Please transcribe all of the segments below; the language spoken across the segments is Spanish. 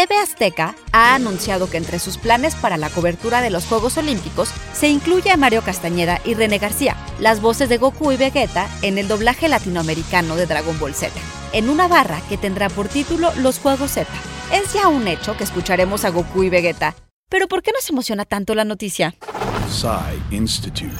TV Azteca ha anunciado que entre sus planes para la cobertura de los Juegos Olímpicos se incluye a Mario Castañeda y René García, las voces de Goku y Vegeta en el doblaje latinoamericano de Dragon Ball Z, en una barra que tendrá por título Los Juegos Z. Es ya un hecho que escucharemos a Goku y Vegeta, pero ¿por qué nos emociona tanto la noticia? Institute.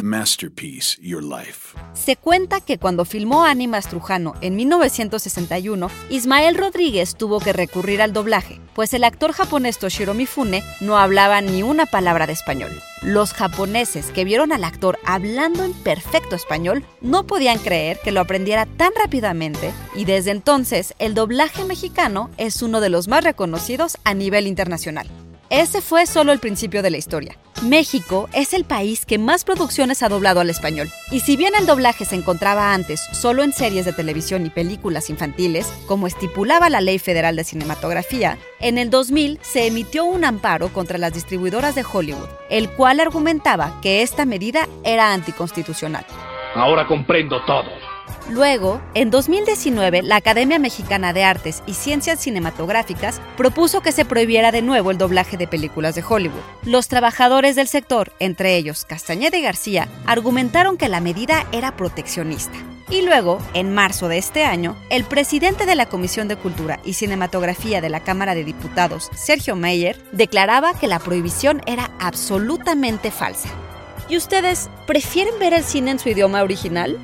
Masterpiece Your Life. Se cuenta que cuando filmó Animas Trujano en 1961, Ismael Rodríguez tuvo que recurrir al doblaje, pues el actor japonés Toshiro Mifune no hablaba ni una palabra de español. Los japoneses que vieron al actor hablando en perfecto español no podían creer que lo aprendiera tan rápidamente y desde entonces el doblaje mexicano es uno de los más reconocidos a nivel internacional. Ese fue solo el principio de la historia. México es el país que más producciones ha doblado al español. Y si bien el doblaje se encontraba antes solo en series de televisión y películas infantiles, como estipulaba la Ley Federal de Cinematografía, en el 2000 se emitió un amparo contra las distribuidoras de Hollywood, el cual argumentaba que esta medida era anticonstitucional. Ahora comprendo todo. Luego, en 2019, la Academia Mexicana de Artes y Ciencias Cinematográficas propuso que se prohibiera de nuevo el doblaje de películas de Hollywood. Los trabajadores del sector, entre ellos Castañeda y García, argumentaron que la medida era proteccionista. Y luego, en marzo de este año, el presidente de la Comisión de Cultura y Cinematografía de la Cámara de Diputados, Sergio Mayer, declaraba que la prohibición era absolutamente falsa. ¿Y ustedes prefieren ver el cine en su idioma original?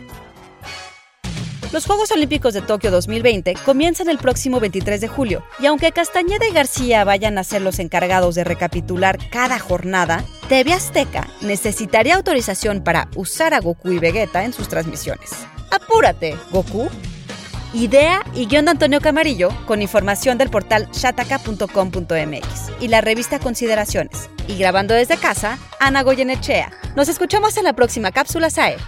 Los Juegos Olímpicos de Tokio 2020 comienzan el próximo 23 de julio, y aunque Castañeda y García vayan a ser los encargados de recapitular cada jornada, TV Azteca necesitaría autorización para usar a Goku y Vegeta en sus transmisiones. ¡Apúrate, Goku! Idea y guion de Antonio Camarillo con información del portal shataka.com.mx y la revista Consideraciones. Y grabando desde casa, Ana Goyenechea. Nos escuchamos en la próxima cápsula SAE.